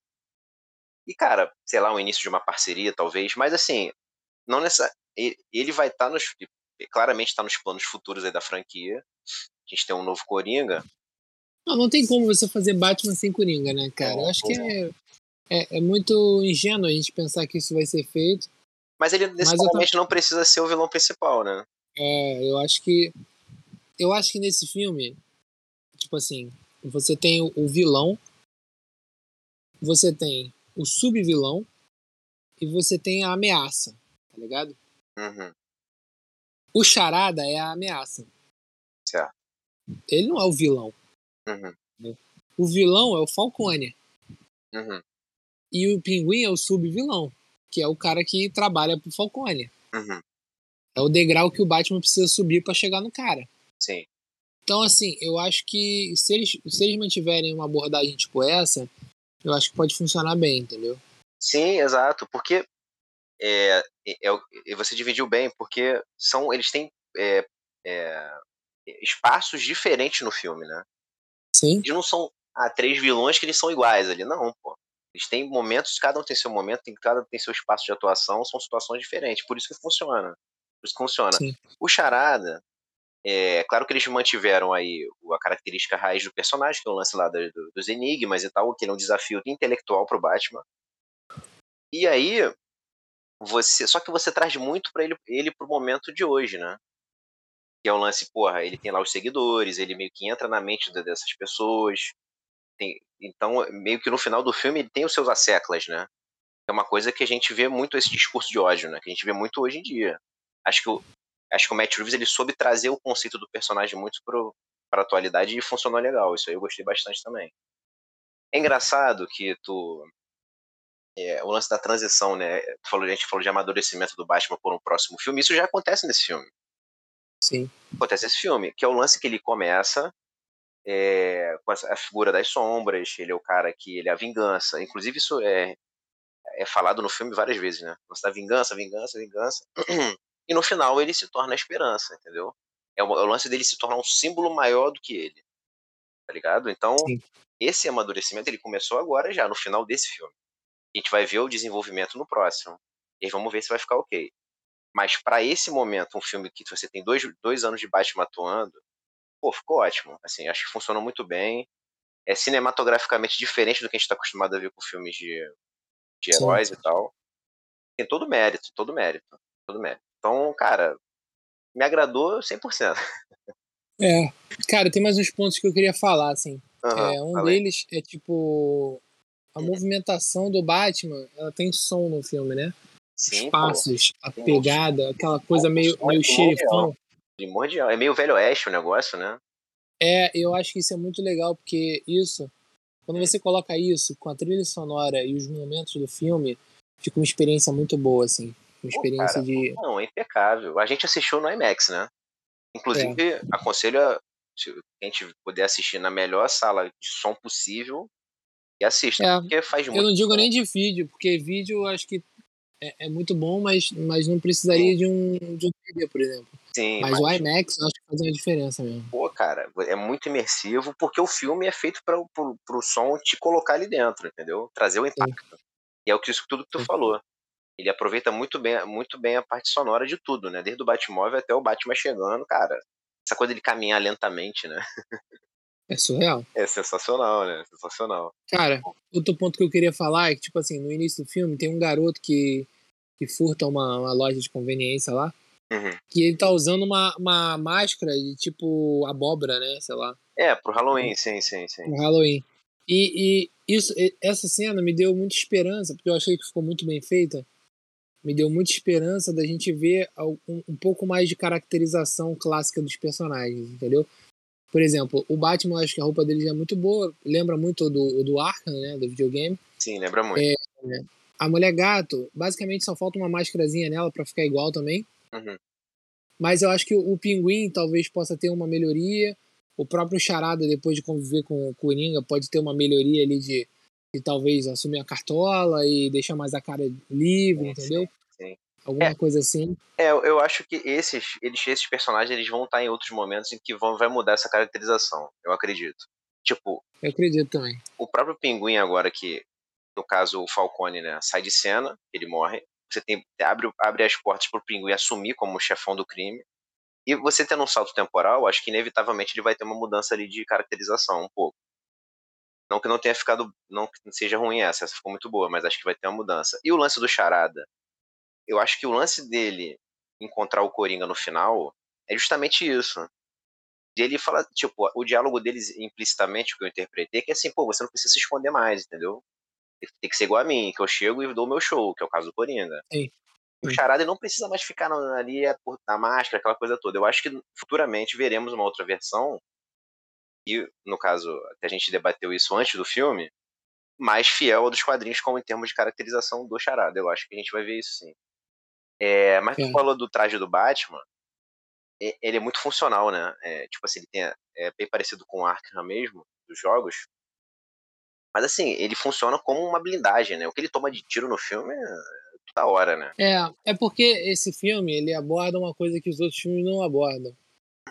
A: E, cara, sei lá, o início de uma parceria, talvez, mas assim, não nessa. Ele vai estar tá nos. Claramente está nos planos futuros aí da franquia. A gente tem um novo Coringa.
B: Não, não tem como você fazer Batman sem Coringa, né, cara? Eu acho que é, é, é, muito ingênuo a gente pensar que isso vai ser feito.
A: Mas ele necessariamente tô... não precisa ser o vilão principal, né?
B: É, eu acho que. Eu acho que nesse filme, tipo assim, você tem o, o vilão, você tem o subvilão e você tem a ameaça, tá ligado?
A: Uhum.
B: O Charada é a ameaça.
A: Certo.
B: Ele não é o vilão.
A: Uhum.
B: Né? O vilão é o Falcone.
A: Uhum.
B: E o Pinguim é o subvilão, que é o cara que trabalha pro Falcone.
A: Uhum.
B: É o degrau que o Batman precisa subir para chegar no cara.
A: Sim.
B: Então, assim, eu acho que se eles, se eles mantiverem uma abordagem tipo essa, eu acho que pode funcionar bem, entendeu?
A: Sim, exato, porque é, é, é, você dividiu bem, porque são eles têm é, é, espaços diferentes no filme, né?
B: Sim.
A: Eles não são ah, três vilões que eles são iguais ali, não, pô. Eles têm momentos, cada um tem seu momento, cada um tem seu espaço de atuação, são situações diferentes, por isso que funciona. Isso funciona.
B: Sim.
A: O Charada, é claro que eles mantiveram aí a característica raiz do personagem, que é o lance lá do, dos enigmas e tal, que ele é um desafio intelectual pro Batman. E aí, você. Só que você traz muito para ele, ele pro momento de hoje, né? Que é o lance, porra, ele tem lá os seguidores, ele meio que entra na mente dessas pessoas. Tem, então, meio que no final do filme ele tem os seus asseclas, né? É uma coisa que a gente vê muito esse discurso de ódio, né? Que a gente vê muito hoje em dia. Acho que o, acho que o Matt Reeves ele soube trazer o conceito do personagem muito pro, pra atualidade e funcionou legal. Isso aí eu gostei bastante também. É engraçado que tu. É, o lance da transição, né? Tu falou, a gente falou de amadurecimento do Batman por um próximo filme. Isso já acontece nesse filme.
B: Sim.
A: Acontece nesse filme, que é o lance que ele começa é, com a figura das sombras, ele é o cara que ele é a vingança. Inclusive, isso é, é falado no filme várias vezes, né? Você da vingança, vingança, vingança. E no final ele se torna a esperança, entendeu? É o, é o lance dele se tornar um símbolo maior do que ele. Tá ligado? Então,
B: Sim.
A: esse amadurecimento ele começou agora já, no final desse filme. A gente vai ver o desenvolvimento no próximo. E vamos ver se vai ficar ok. Mas para esse momento, um filme que você tem dois, dois anos de Batman atuando, pô, ficou ótimo. Assim, acho que funcionou muito bem. É cinematograficamente diferente do que a gente está acostumado a ver com filmes de, de heróis
B: Sim.
A: e tal. Tem todo mérito, todo mérito, todo mérito. Então, cara, me agradou 100%.
B: É. Cara, tem mais uns pontos que eu queria falar, assim.
A: Uhum,
B: é, um deles é tipo. A movimentação do Batman, ela tem som no filme, né?
A: Sim,
B: Os passos, pô. a pegada, aquela coisa meio,
A: é
B: meio xerifão.
A: Primordial. É meio velho oeste o negócio, né?
B: É, eu acho que isso é muito legal, porque isso, quando você coloca isso com a trilha sonora e os momentos do filme, fica uma experiência muito boa, assim. Uma experiência
A: Pô, cara,
B: de.
A: Não, é impecável. A gente assistiu no IMAX, né? Inclusive, é. aconselho a, se a gente puder assistir na melhor sala de som possível e assista,
B: é,
A: porque faz muito
B: Eu não digo bom. nem de vídeo, porque vídeo eu acho que é, é, muito bom, mas, mas não precisaria de um, de um TV, por exemplo.
A: Sim,
B: mas, mas, o IMAX eu acho que faz uma diferença mesmo.
A: Pô, cara, é muito imersivo, porque o filme é feito para o som te colocar ali dentro, entendeu? Trazer o impacto. Sim. E é o que tudo que tu Sim. falou ele aproveita muito bem, muito bem a parte sonora de tudo, né? Desde o Batmóvel até o Batman chegando, cara. Essa coisa de caminhar lentamente, né?
B: É surreal.
A: É sensacional, né? Sensacional.
B: Cara, outro ponto que eu queria falar é que, tipo assim, no início do filme tem um garoto que, que furta uma, uma loja de conveniência lá.
A: Uhum.
B: Que ele tá usando uma, uma máscara de tipo abóbora, né? Sei lá.
A: É, pro Halloween, sim, sim, sim.
B: Pro Halloween. E, e isso, essa cena me deu muita esperança, porque eu achei que ficou muito bem feita me deu muita esperança da gente ver um, um, pouco mais de caracterização clássica dos personagens, entendeu? Por exemplo, o Batman, acho que a roupa dele já é muito boa, lembra muito do, do Arkham, né, do videogame.
A: Sim, lembra muito.
B: É, a Mulher Gato, basicamente só falta uma máscarazinha nela para ficar igual também.
A: Uhum.
B: Mas eu acho que o, o Pinguim talvez possa ter uma melhoria. O próprio Charada, depois de conviver com o Coringa, pode ter uma melhoria ali de, de talvez assumir a cartola e deixar mais a cara livre, entendeu?
A: Sim.
B: Alguma
A: É.
B: coisa assim.
A: É, eu- acho que esses, eles, esses personagens eles vão estar em outros momentos em que vão, vai mudar essa caracterização, eu acredito. Tipo,
B: Eu acredito também.
A: o próprio Pinguim agora que, no caso o Falcone, né, sai de cena, ele morre, você tem abre, abre as portas pro Pinguim assumir como chefão do crime, e você tendo um salto temporal, acho que inevitavelmente ele vai ter uma mudança ali de caracterização um pouco. Não que não tenha ficado, não que seja ruim essa, essa ficou muito boa, mas acho que vai ter uma mudança. E o lance do Charada, eu acho que o lance dele encontrar o Coringa no final é justamente isso. De ele fala, tipo, o diálogo deles implicitamente, o que eu interpretei, que é assim, pô, você não precisa se esconder mais, entendeu? Tem que ser igual a mim, que eu chego e dou o meu show, que é o caso do Coringa.
B: Sim.
A: O. Charada não precisa mais ficar ali é, na máscara, aquela coisa toda. Eu acho que futuramente veremos uma outra versão, e no caso, até a gente debateu isso antes do filme, mais fiel ao dos quadrinhos, como em termos de caracterização do Charada. Eu acho que a gente vai ver isso sim. É, mas tu
B: É.
A: falou do traje do Batman, ele é muito funcional, né? É, tipo assim, ele tem, é bem parecido com o Arkham mesmo, dos jogos. Mas assim, ele funciona como uma blindagem, né? O que ele toma de tiro no filme é toda hora, né?
B: É, é porque esse filme ele aborda uma coisa que os outros filmes não abordam.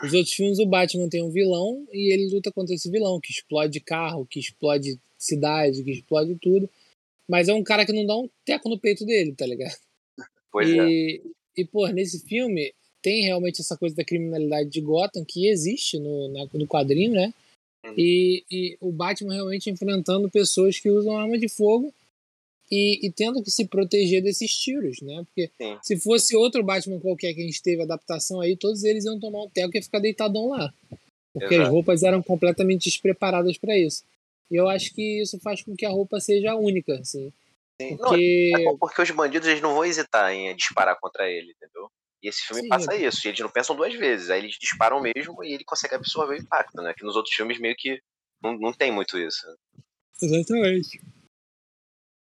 B: Os outros filmes, o Batman tem um vilão e ele luta contra esse vilão, que explode carro, que explode cidade, que explode tudo. Mas é um cara que não dá um teco no peito dele, tá ligado?
A: Pois é.
B: e, e, pô, nesse filme tem realmente essa coisa da criminalidade de Gotham que existe no, na, no quadrinho, né?
A: Uhum.
B: E, e o Batman realmente enfrentando pessoas que usam arma de fogo e, e tendo que se proteger desses tiros, né? Porque
A: Sim.
B: se fosse outro Batman qualquer que a gente teve adaptação aí, todos eles iam tomar um teco e ficar deitadão lá. Porque as
A: Exato.
B: roupas eram completamente despreparadas para isso. E eu acho que isso faz com que a roupa seja única, assim.
A: Sim. Não,
B: Porque.
A: é bom porque os bandidos eles não vão hesitar em disparar contra ele, entendeu? E esse filme
B: Sim,
A: passa
B: é.
A: isso, e eles não pensam duas vezes, aí eles disparam mesmo e ele consegue absorver o impacto, né? Que nos outros filmes meio que não, não tem muito isso.
B: Exatamente.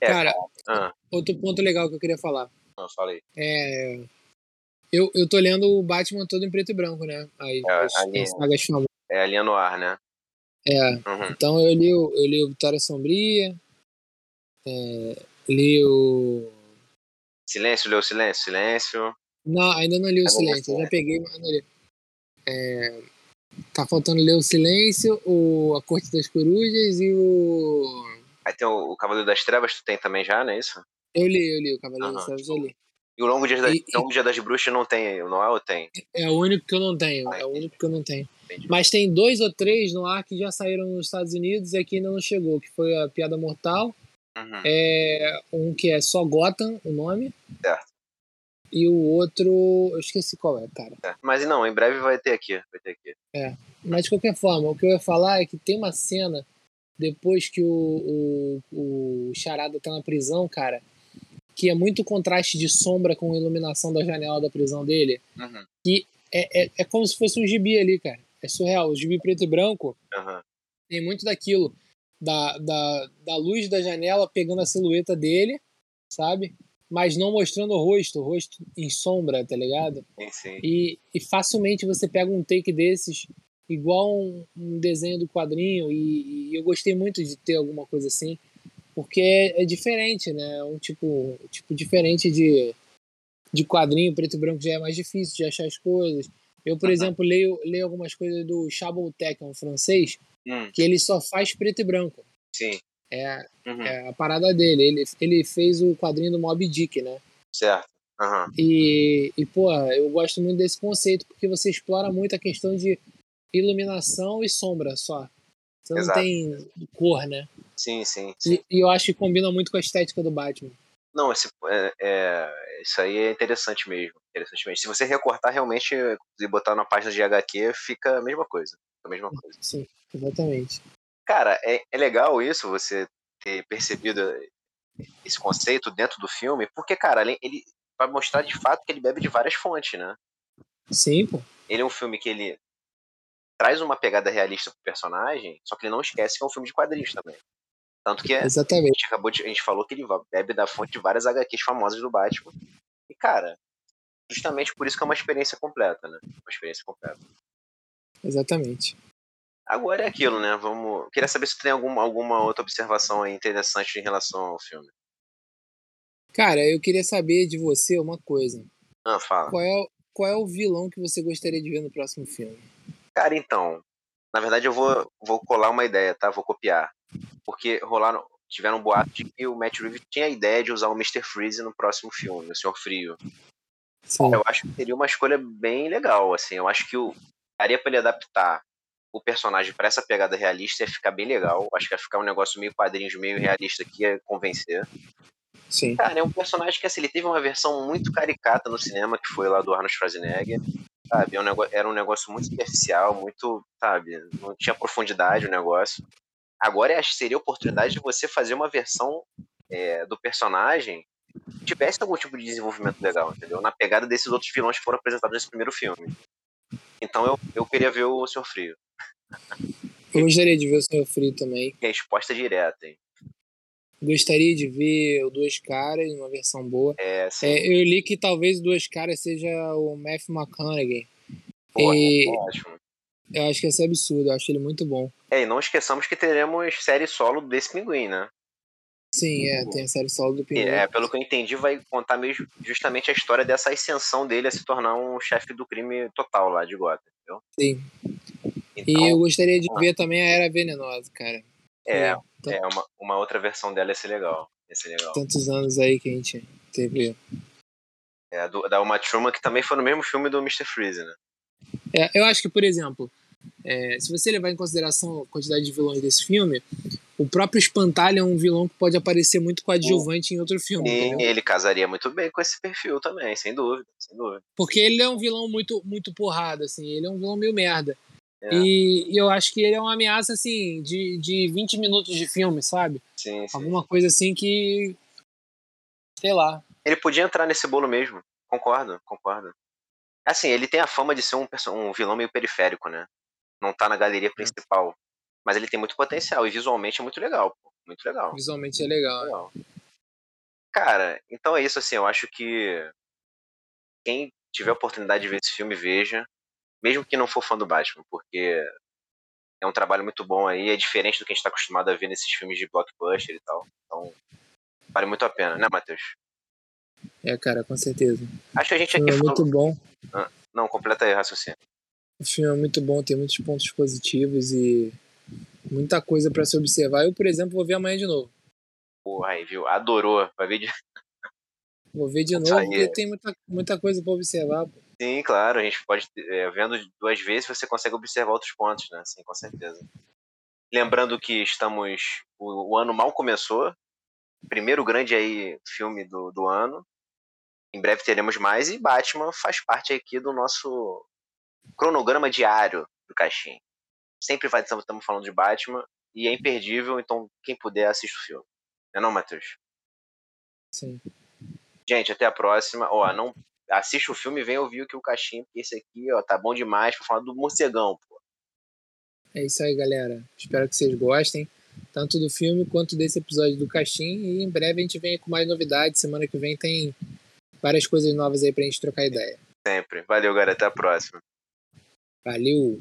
A: É,
B: Cara,
A: Ah,
B: outro ponto legal que eu queria falar.
A: não, falei.
B: É. Eu, eu tô lendo o Batman todo em preto e branco, né? Aí,
A: É,
B: as,
A: ali.
B: as sagas famosas.
A: É a linha no ar, né?
B: É.
A: Uhum.
B: Então eu li, o- eu li o Vitória Sombria, é, li o.
A: Silêncio, leu silêncio, silêncio.
B: Não, ainda não li o
A: não
B: Silêncio, já peguei, mas não li. É, tá faltando ler o Silêncio, o A Corte das Corujas e o.
A: Aí tem o, o Cavaleiro das Trevas, tu tem também já, não é isso?
B: Eu li, eu li, o Cavaleiro das. Trevas, eu li.
A: E o Longo Dia, das,
B: E-
A: Longo Dia das Bruxas não tem, não é ou tem?
B: É o único que eu não tenho,
A: Ah,
B: é o único que eu não tenho.
A: Entendi.
B: Mas tem dois ou três no ar que já saíram nos Estados Unidos e aqui ainda não chegou, que foi a Piada Mortal,
A: Uhum.
B: é um que é só Gotham, o nome,
A: Certo,
B: e o outro, eu esqueci qual é, cara.
A: certo. Mas não, em breve vai ter aqui. Vai ter aqui.
B: Mas de qualquer forma, o que eu ia falar é que tem uma cena depois que o, o, o Charada tá na prisão, cara, que é muito contraste de sombra com a iluminação da janela da prisão dele.
A: Uhum.
B: É, é, é como se fosse um gibi ali, cara. É surreal. O gibi preto e branco
A: Uhum.
B: tem muito daquilo. Da, da, da luz da janela pegando a silhueta dele, sabe? Mas não mostrando o rosto, o rosto em sombra, tá ligado?
A: Sim, sim.
B: E, e facilmente você pega um take desses, igual um, um desenho do quadrinho, e, e eu gostei muito de ter alguma coisa assim, porque é, é diferente, né? É um tipo, tipo diferente de, de quadrinho, preto e branco já é mais difícil de achar as coisas. Eu, por exemplo, leio, leio algumas coisas do Chabotec, um francês,
A: Hum,
B: que ele só faz preto e branco.
A: sim.
B: É,
A: Uhum.
B: é a parada dele. Ele, ele fez o quadrinho do Mob Dick, né?
A: Certo.
B: E, e, pô, eu gosto muito desse conceito porque você explora muito a questão de iluminação e sombra só. Você não
A: Exato.
B: tem cor, né?
A: Sim, sim, sim.
B: E, e eu acho que combina muito com a estética do Batman.
A: Não, esse, é, é- isso aí é interessante mesmo. Interessante mesmo. Se você recortar realmente e botar na página de HQ, fica a mesma coisa. A mesma coisa.
B: Sim, exatamente.
A: Cara, é, é legal isso, você ter percebido esse conceito dentro do filme, porque, cara, ele, ele vai mostrar de fato que ele bebe de várias fontes, né?
B: Sim, pô.
A: Ele é um filme que ele traz uma pegada realista pro personagem, só que ele não esquece que é um filme de quadrinhos também. Tanto que a
B: Exatamente.
A: gente acabou de, a gente falou que ele bebe da fonte de várias HQs famosas do Batman. E, cara, justamente por isso que é uma experiência completa, né? Uma experiência completa.
B: Exatamente.
A: Agora é aquilo, né? Vamos. Queria saber se tem alguma, alguma outra observação aí interessante em relação ao filme.
B: Cara, eu queria saber de você uma coisa.
A: Ah, fala.
B: Qual é, qual é o vilão que você gostaria de ver no próximo filme?
A: Cara, então. Na verdade, eu vou, vou colar uma ideia, tá? Vou copiar. Porque rolaram. Tiveram um boato de que o Matt Reeves tinha a ideia de usar o Mr. Freeze no próximo filme, o Senhor Frio.
B: Sim.
A: Eu acho que seria uma escolha bem legal, assim. Eu acho que o daria pra ele adaptar o personagem pra essa pegada realista ia ficar bem legal. Acho que ia ficar um negócio meio quadrinhos, meio realista que ia convencer.
B: Sim.
A: Cara, é um personagem que assim, ele teve uma versão muito caricata no cinema, que foi lá do Arnold Schwarzenegger. Sabe? É era um negócio muito superficial, muito, sabe, não tinha profundidade o negócio. Agora acho que seria a oportunidade de você fazer uma versão é, do personagem que tivesse algum tipo de desenvolvimento legal, entendeu? Na pegada desses outros vilões que foram apresentados nesse primeiro filme. Então eu, eu queria ver o Senhor Frio.
B: Eu gostaria de ver o Senhor Frio também.
A: Resposta direta, hein?
B: Gostaria de ver o Duas Caras, uma versão boa.
A: É, assim,
B: É, eu li que talvez o Duas Caras seja o Matthew McConaughey.
A: porra,
B: e-
A: ótimo.
B: Eu acho que esse é absurdo, eu acho ele muito bom.
A: É, e não esqueçamos que teremos série solo desse pinguim, né?
B: Sim, é, tem a série solo do Pinguim.
A: é, pelo que eu entendi, vai contar mesmo justamente a história dessa ascensão dele a se tornar um chefe do crime total lá de Gotham, entendeu?
B: Sim.
A: Então,
B: E eu gostaria de ver também a Era Venenosa, cara.
A: é,
B: Então,
A: é uma, uma outra versão dela ia ser legal. Ia ser legal.
B: Tantos anos aí que a gente teve.
A: É, do, da Uma Truman, que também foi no mesmo filme do Mr. Freeze, né?
B: É, eu acho que, por exemplo, é, se você levar em consideração a quantidade de vilões desse filme, o próprio Espantalho é um vilão que pode aparecer muito coadjuvante em outro filme.
A: E ele casaria muito bem com esse perfil também, sem dúvida, sem dúvida.
B: Porque ele é um vilão muito, muito porrada, assim, ele é um vilão meio merda.
A: É.
B: E, e eu acho que ele é uma ameaça, assim, de, de 20 minutos de filme, sabe?
A: Sim, sim.
B: Alguma coisa assim que. Sei lá.
A: Ele podia entrar nesse bolo mesmo. Concordo, concordo. Assim, ele tem a fama de ser um, um vilão meio periférico, né? Não tá na galeria principal. Mas ele tem muito potencial e visualmente é muito legal, pô. Muito legal.
B: Visualmente é legal.
A: legal. Cara, então é isso, assim, eu acho que quem tiver a oportunidade de ver esse filme, veja. Mesmo que não for fã do Batman, porque é um trabalho muito bom aí, é diferente do que a gente tá acostumado a ver nesses filmes de blockbuster e tal. Então, vale muito a pena, né, Matheus?
B: É, cara, com certeza.
A: Acho que a gente aqui
B: é
A: falou...
B: muito bom.
A: Não, completa aí o raciocínio.
B: O filme é muito bom, tem muitos pontos positivos e muita coisa pra se observar. Eu, por exemplo, vou ver amanhã de novo.
A: Porra, aí, viu? Adorou. Vai ver de...
B: Vou ver de novo porque tem muita, muita coisa pra observar. pô.
A: Sim, claro, a gente pode, é, vendo duas vezes, você consegue observar outros pontos, né? Sim, com certeza. Lembrando que estamos. O, o ano mal começou. Primeiro grande aí filme do, do ano. Em breve teremos mais. E Batman faz parte aqui do nosso cronograma diário do Caixinha. Sempre vai estamos falando de Batman. E é imperdível, então quem puder assiste o filme. Não é não, Matheus?
B: Sim.
A: Gente, até a próxima. Ó, não assiste o filme e vem ouvir o que o Caixinha, porque esse aqui, ó, tá bom demais pra falar do morcegão, pô.
B: É isso aí, galera. Espero que vocês gostem, tanto do filme quanto desse episódio do Caixim. E em breve a gente vem com mais novidades. Semana que vem tem várias coisas novas aí pra gente trocar ideia.
A: Sempre. Valeu, galera. Até a próxima.
B: Valeu!